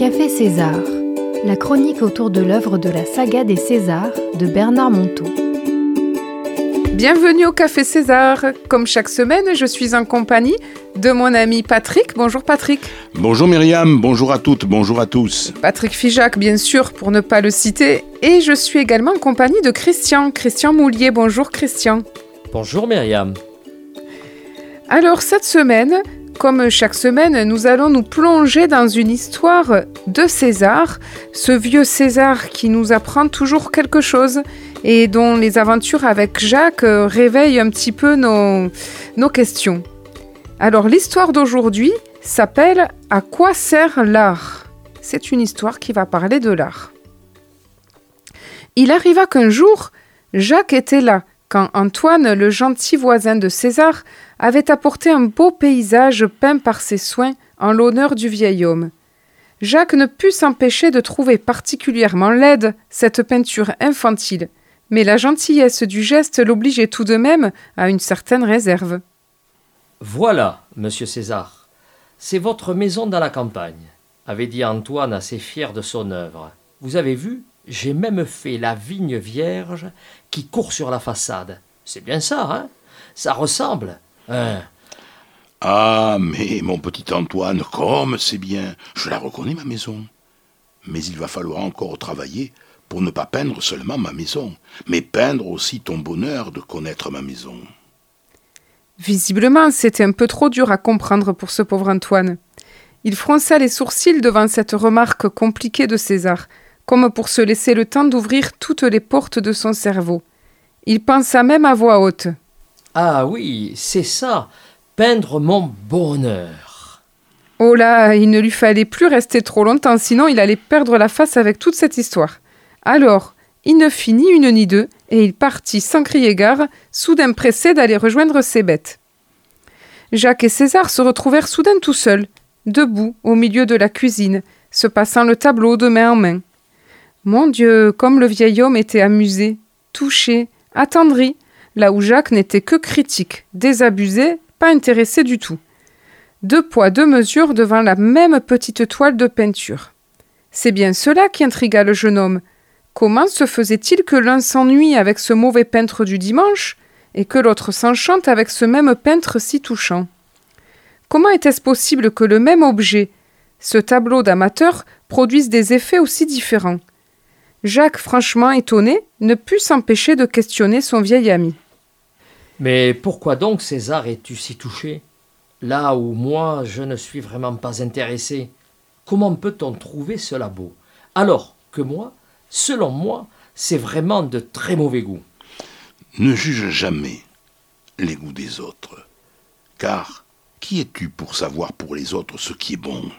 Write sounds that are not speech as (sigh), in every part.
Café César, la chronique autour de l'œuvre de la saga des Césars de Bernard Monteau. Bienvenue au Café César. Comme chaque semaine, je suis en compagnie de mon ami Patrick. Bonjour Patrick. Bonjour Myriam, bonjour à toutes, bonjour à tous. Patrick Fijac, bien sûr, pour ne pas le citer. Et je suis également en compagnie de Christian. Christian Moulier. Bonjour Christian. Bonjour Myriam. Alors cette semaine, comme chaque semaine, nous allons nous plonger dans une histoire de César, ce vieux César qui nous apprend toujours quelque chose et dont les aventures avec Jacques réveillent un petit peu nos, nos questions. Alors l'histoire d'aujourd'hui s'appelle À quoi sert l'art? C'est une histoire qui va parler de l'art. Il arriva qu'un jour, Jacques était là, quand Antoine, le gentil voisin de César, avait apporté un beau paysage peint par ses soins en l'honneur du vieil homme. Jacques ne put s'empêcher de trouver particulièrement laide cette peinture infantile, mais la gentillesse du geste l'obligeait tout de même à une certaine réserve. Voilà, monsieur César, c'est votre maison dans la campagne, avait dit Antoine assez fier de son œuvre. Vous avez vu, j'ai même fait la vigne vierge qui court sur la façade. C'est bien ça, hein? Ça ressemble. Hein? Ah, mais mon petit Antoine, comme c'est bien, je la reconnais ma maison. Mais il va falloir encore travailler pour ne pas peindre seulement ma maison, mais peindre aussi ton bonheur de connaître ma maison. Visiblement, c'était un peu trop dur à comprendre pour ce pauvre Antoine. Il fronça les sourcils devant cette remarque compliquée de César, comme pour se laisser le temps d'ouvrir toutes les portes de son cerveau. Il pensa même à voix haute. Ah oui, c'est ça, peindre mon bonheur. Oh là, il ne lui fallait plus rester trop longtemps, sinon il allait perdre la face avec toute cette histoire. Alors, il ne fit ni une ni deux, et il partit sans crier gare, soudain pressé d'aller rejoindre ses bêtes. Jacques et César se retrouvèrent soudain tout seuls, debout au milieu de la cuisine, se passant le tableau de main en main. Mon Dieu, comme le vieil homme était amusé, touché, attendri, là où Jacques n'était que critique, désabusé, pas intéressé du tout. Deux poids, deux mesures devant la même petite toile de peinture. C'est bien cela qui intrigua le jeune homme. Comment se faisait-il que l'un s'ennuie avec ce mauvais peintre du dimanche et que l'autre s'enchante avec ce même peintre si touchant? Comment était-ce possible que le même objet, ce tableau d'amateur, produise des effets aussi différents? Jacques, franchement étonné, ne put s'empêcher de questionner son vieil ami. Mais pourquoi donc César es-tu si touché? Là où moi je ne suis vraiment pas intéressé. Comment peut-on trouver cela beau? Alors que moi, selon moi, c'est vraiment de très mauvais goût. Ne juge jamais les goûts des autres, car qui es-tu pour savoir pour les autres ce qui est bon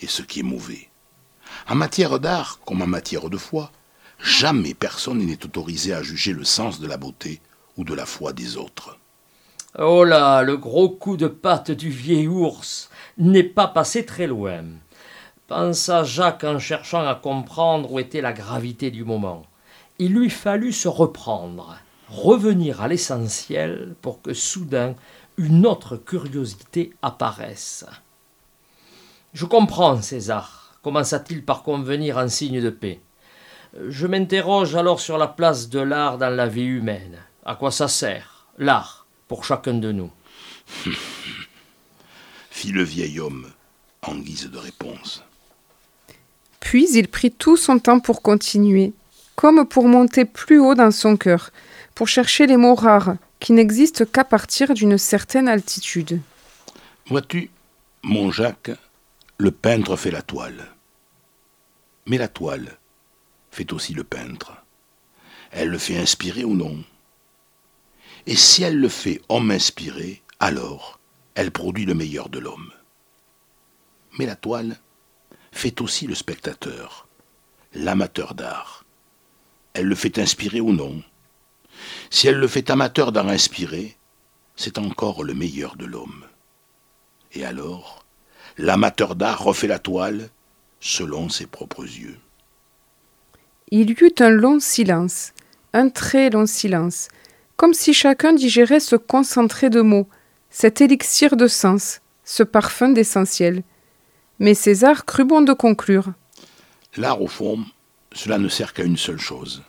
et ce qui est mauvais? En matière d'art comme en matière de foi, jamais personne n'est autorisé à juger le sens de la beauté ou de la foi des autres. Oh là, le gros coup de patte du vieil ours n'est pas passé très loin. Pensa Jacques en cherchant à comprendre où était la gravité du moment. Il lui fallut se reprendre, revenir à l'essentiel pour que soudain une autre curiosité apparaisse. Je comprends, César, commença-t-il par convenir en signe de paix. Je m'interroge alors sur la place de l'art dans la vie humaine. À quoi ça sert, l'art, pour chacun de nous (laughs) fit le vieil homme en guise de réponse. Puis il prit tout son temps pour continuer, comme pour monter plus haut dans son cœur, pour chercher les mots rares qui n'existent qu'à partir d'une certaine altitude. Vois-tu, mon Jacques, le peintre fait la toile. Mais la toile fait aussi le peintre. Elle le fait inspirer ou non? Et si elle le fait homme inspiré, alors elle produit le meilleur de l'homme. Mais la toile fait aussi le spectateur, l'amateur d'art. Elle le fait inspirer ou non? Si elle le fait amateur d'art inspiré, c'est encore le meilleur de l'homme. Et alors, l'amateur d'art refait la toile selon ses propres yeux. Il y eut un long silence, un très long silence, comme si chacun digérait ce concentré de mots, cet élixir de sens, ce parfum d'essentiel. Mais César crut bon de conclure. L'art, au fond, cela ne sert qu'à une seule chose,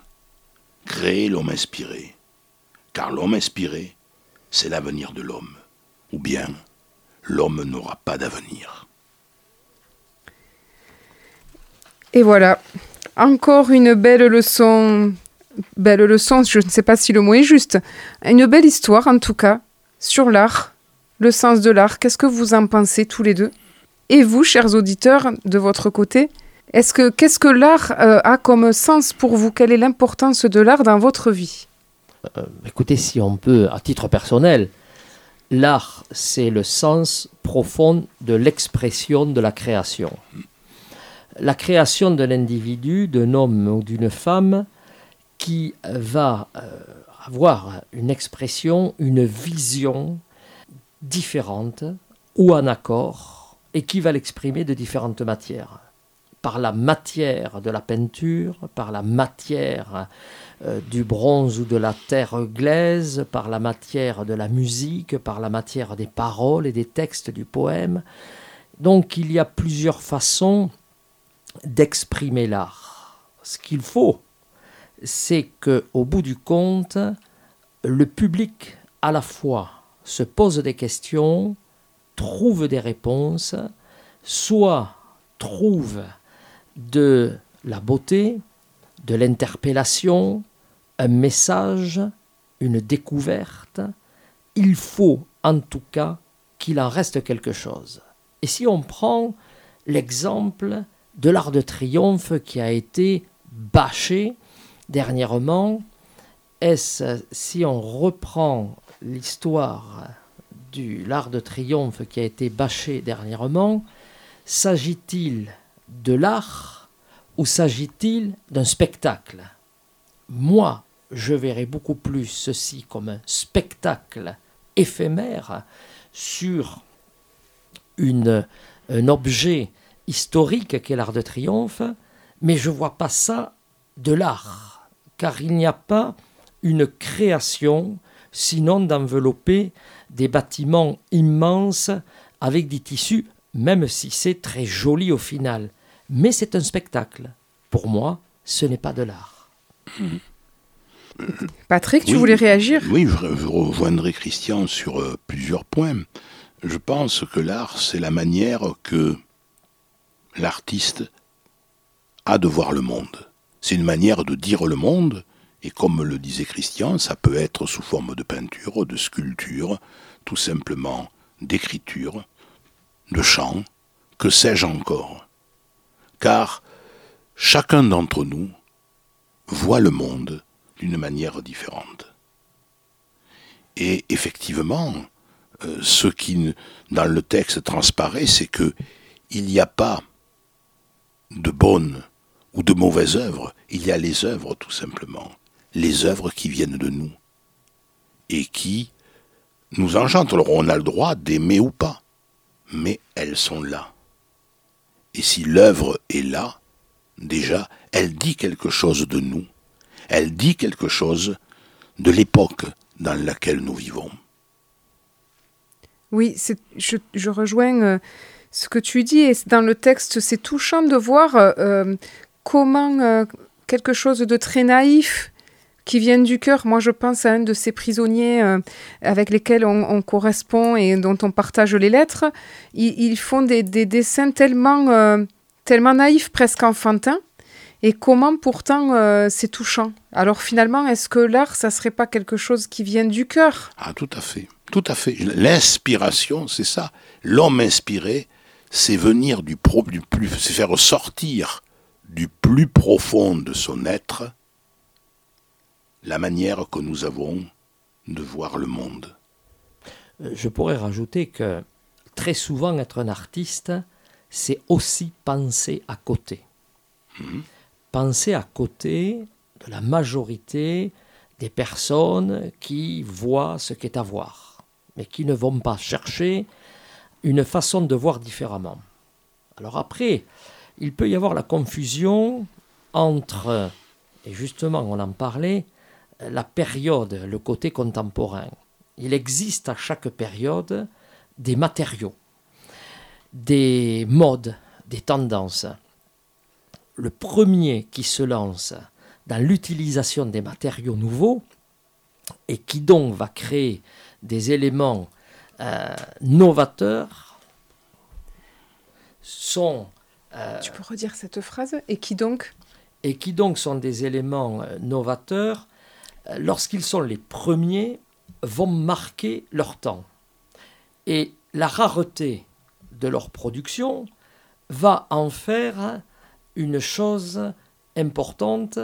créer l'homme inspiré. Car l'homme inspiré, c'est l'avenir de l'homme. Ou bien, l'homme n'aura pas d'avenir. Et voilà, encore une belle leçon, belle leçon, je ne sais pas si le mot est juste, une belle histoire en tout cas, sur l'art, le sens de l'art. Qu'est-ce que vous en pensez tous les deux? Et vous, chers auditeurs, de votre côté, est-ce que qu'est-ce que l'art euh, a comme sens pour vous? Quelle est l'importance de l'art dans votre vie? Euh, Écoutez, si on peut, à titre personnel, l'art, c'est le sens profond de l'expression de la création. La création de l'individu, d'un homme ou d'une femme, qui va euh, avoir une expression, une vision différente ou en accord, et qui va l'exprimer de différentes matières par la matière de la peinture, par la matière euh, du bronze ou de la terre glaise, par la matière de la musique, par la matière des paroles et des textes du poème. Donc il y a plusieurs façons d'exprimer l'art. Ce qu'il faut, c'est que au bout du compte, le public à la fois se pose des questions, trouve des réponses, soit trouve de la beauté, de l'interpellation, un message, une découverte, il faut en tout cas qu'il en reste quelque chose. Et si on prend l'exemple de l'art de triomphe qui a été bâché dernièrement, est-ce si on reprend l'histoire du l'art de triomphe qui a été bâché dernièrement, s'agit-il de l'art ou s'agit-il d'un spectacle? Moi, je verrais beaucoup plus ceci comme un spectacle éphémère sur un objet historique qu'est l'art de triomphe, mais je ne vois pas ça de l'art, car il n'y a pas une création, sinon d'envelopper des bâtiments immenses avec des tissus, même si c'est très joli au final mais c'est un spectacle. Pour moi, ce n'est pas de l'art. (coughs) Patrick, tu voulais réagir? Oui, je, rejoindrai Christian sur euh, plusieurs points. Je pense que l'art, c'est la manière que l'artiste a de voir le monde. C'est une manière de dire le monde, et comme le disait Christian, ça peut être sous forme de peinture, de sculpture, tout simplement d'écriture, de chant, que sais-je encore car chacun d'entre nous voit le monde d'une manière différente. Et effectivement, euh, ce qui dans le texte transparaît, c'est que il n'y a pas de bonnes ou de mauvaises œuvres, il y a les œuvres tout simplement, les œuvres qui viennent de nous et qui nous enchantent. Alors on a le droit d'aimer ou pas, mais elles sont là. Et si l'œuvre est là, déjà, elle dit quelque chose de nous, elle dit quelque chose de l'époque dans laquelle nous vivons. Oui, je, rejoins euh, ce que tu dis, et dans le texte, c'est touchant de voir euh, euh, comment quelque chose de très naïf qui viennent du cœur. Moi, je pense à un de ces prisonniers euh, avec lesquels on, correspond et dont on partage les lettres. Ils, font des, dessins tellement, euh, tellement naïfs, presque enfantins. Et comment pourtant euh, c'est touchant. Alors finalement, est-ce que l'art, ça serait pas quelque chose qui vient du cœur? Ah, tout à fait. Tout à fait. L'inspiration, c'est ça. L'homme inspiré, c'est venir du, pro, du plus, c'est faire sortir du plus profond de son être la manière que nous avons de voir le monde. Euh, je pourrais rajouter que très souvent être un artiste, c'est aussi penser à côté. Mhm. Penser à côté de la majorité des personnes qui voient ce qu'est à voir, mais qui ne vont pas chercher une façon de voir différemment. Alors après, il peut y avoir la confusion entre, et justement on en parlait, la période, le côté contemporain. Il existe à chaque période des matériaux, des modes, des tendances. le premier qui se lance dans l'utilisation des matériaux nouveaux et qui donc va créer des éléments euh, novateurs sont... Euh, tu peux redire cette phrase Et qui donc Et qui donc sont des éléments euh, novateurs lorsqu'ils sont les premiers vont marquer leur temps. Et la rareté de leur production va en faire une chose importante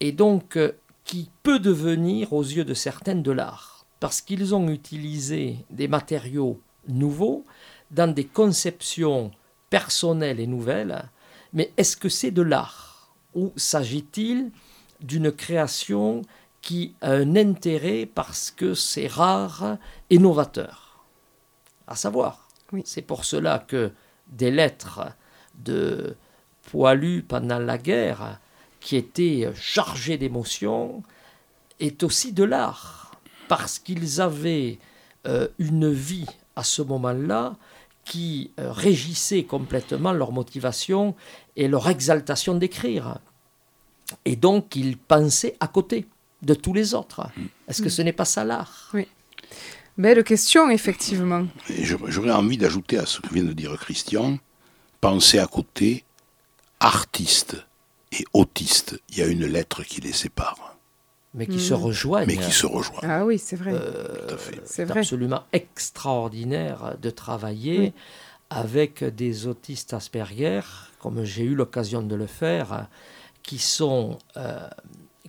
et donc qui peut devenir aux yeux de certaines de l'art, parce qu'ils ont utilisé des matériaux nouveaux dans des conceptions personnelles et nouvelles, mais est-ce que c'est de l'art ou s'agit-il d'une création qui a un intérêt parce que c'est rare et novateur? À savoir, c'est pour cela que des lettres de poilus pendant la guerre, qui étaient chargés d'émotions, est aussi de l'art, parce qu'ils avaient euh, une vie à ce moment-là qui euh, régissait complètement leur motivation et leur exaltation d'écrire. Et donc ils pensaient à côté de tous les autres. Est-ce que ce n'est pas ça l'art? Oui. Belle question, effectivement. J'aurais envie d'ajouter à ce que vient de dire Christian, penser à côté, artiste et autiste, il y a une lettre qui les sépare. Mais qui se hmm. rejoignent. Mais qui se rejoignent. Ah oui, c'est vrai. Euh, c'est absolument extraordinaire de travailler avec des autistes Asperger, comme j'ai eu l'occasion de le faire, qui sont euh,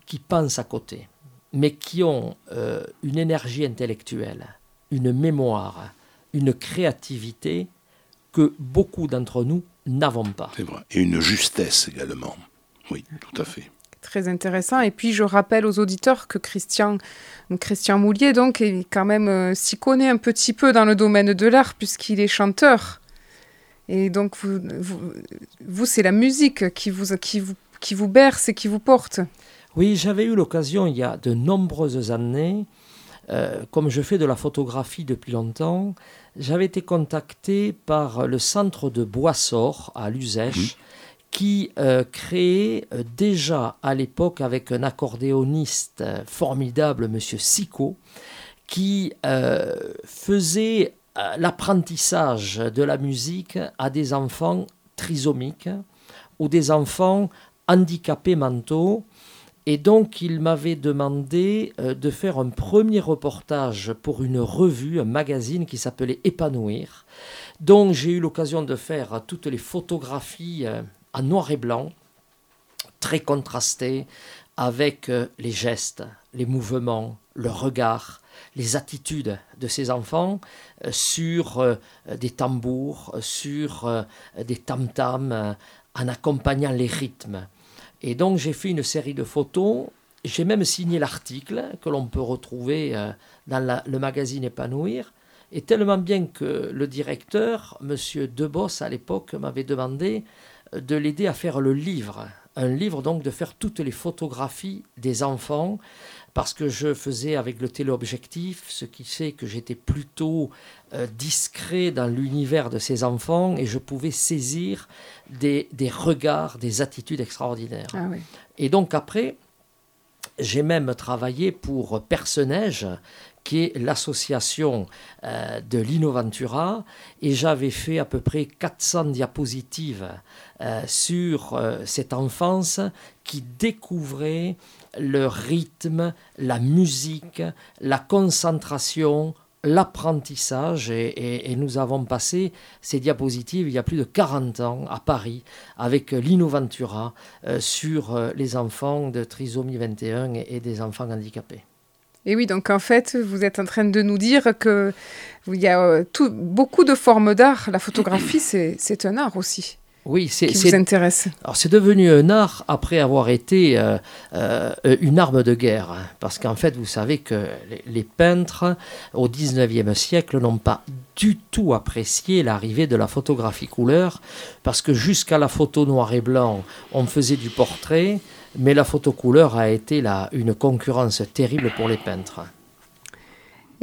qui pensent à côté, mais qui ont euh, une énergie intellectuelle, une mémoire, une créativité que beaucoup d'entre nous n'avons pas. C'est vrai. Et une justesse également. Oui, tout à fait. Très intéressant. Et puis je rappelle aux auditeurs que Christian, Christian Moulier donc est quand même euh, s'y connaît un petit peu dans le domaine de l'art puisqu'il est chanteur. Et donc vous, vous, c'est la musique qui vous, qui, vous, qui vous berce et qui vous porte. Oui, j'avais eu l'occasion il y a de nombreuses années, euh, comme je fais de la photographie depuis longtemps, j'avais été contacté par le centre de Boissor à Luzèche, qui euh, créait euh, déjà à l'époque avec un accordéoniste formidable, M. Sico, qui faisait l'apprentissage de la musique à des enfants trisomiques ou des enfants handicapés mentaux et donc, il m'avait demandé euh, de faire un premier reportage pour une revue, un magazine qui s'appelait Épanouir. Donc, j'ai eu l'occasion de faire toutes les photographies euh, en noir et blanc, très contrastées, avec euh, les gestes, les mouvements, le regard, les attitudes de ces enfants sur des tambours, sur des tam-tams, en accompagnant les rythmes. Et donc j'ai fait une série de photos. J'ai même signé l'article que l'on peut retrouver euh, dans le magazine Épanouir. Et tellement bien que le directeur, M. Debos, à l'époque, m'avait demandé euh, de l'aider à faire le livre. Un livre donc de faire toutes les photographies des enfants parce que je faisais avec le téléobjectif, ce qui fait que j'étais plutôt euh, discret dans l'univers de ces enfants et je pouvais saisir des, regards, des attitudes extraordinaires. Ah et donc après, j'ai même travaillé pour Personnage, qui est l'association euh, de l'Innoventura, et j'avais fait à peu près 400 diapositives euh, sur cette enfance qui découvrait le rythme, la musique, la concentration, l'apprentissage et, nous avons passé ces diapositives il y a plus de 40 ans à Paris avec l'Innoventura euh, sur euh, les enfants de trisomie 21 et, des enfants handicapés. Et oui, donc en fait, vous êtes en train de nous dire que il y a euh, beaucoup de formes d'art. La photographie, c'est un art aussi. Oui, c'est qui vous intéresse. Alors c'est devenu un art après avoir été euh, euh, une arme de guerre, hein. parce qu'en fait vous savez que les, peintres au 19e siècle n'ont pas du tout apprécié l'arrivée de la photographie couleur, parce que jusqu'à la photo noir et blanc on faisait du portrait, mais la photo couleur a été là une concurrence terrible pour les peintres.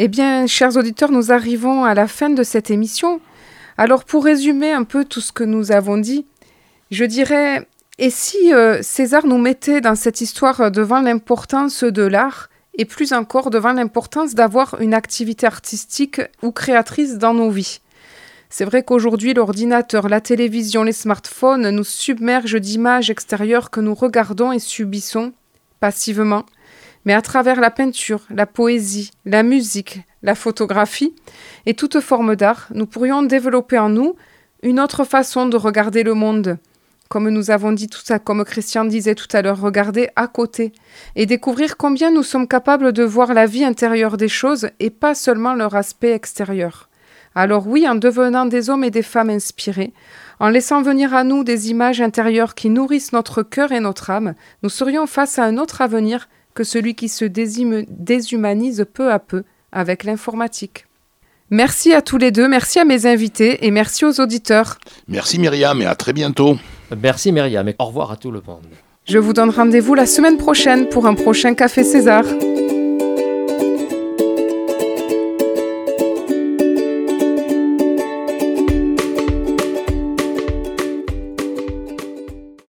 Eh bien, chers auditeurs, nous arrivons à la fin de cette émission. Alors pour résumer un peu tout ce que nous avons dit, je dirais Et si euh, César nous mettait dans cette histoire devant l'importance de l'art et plus encore devant l'importance d'avoir une activité artistique ou créatrice dans nos vies c'est vrai qu'aujourd'hui, l'ordinateur, la télévision, les smartphones nous submergent d'images extérieures que nous regardons et subissons passivement. Mais à travers la peinture, la poésie, la musique, la photographie et toute forme d'art, nous pourrions développer en nous une autre façon de regarder le monde. Comme nous avons dit tout ça, comme Christian disait tout à l'heure, regarder à côté et découvrir combien nous sommes capables de voir la vie intérieure des choses et pas seulement leur aspect extérieur. Alors oui, en devenant des hommes et des femmes inspirés, en laissant venir à nous des images intérieures qui nourrissent notre cœur et notre âme, nous serions face à un autre avenir que celui qui se déshumanise peu à peu avec l'informatique. Merci à tous les deux, merci à mes invités et merci aux auditeurs. Merci Myriam et à très bientôt. Merci Myriam et au revoir à tout le monde. Je vous donne rendez-vous la semaine prochaine pour un prochain Café César.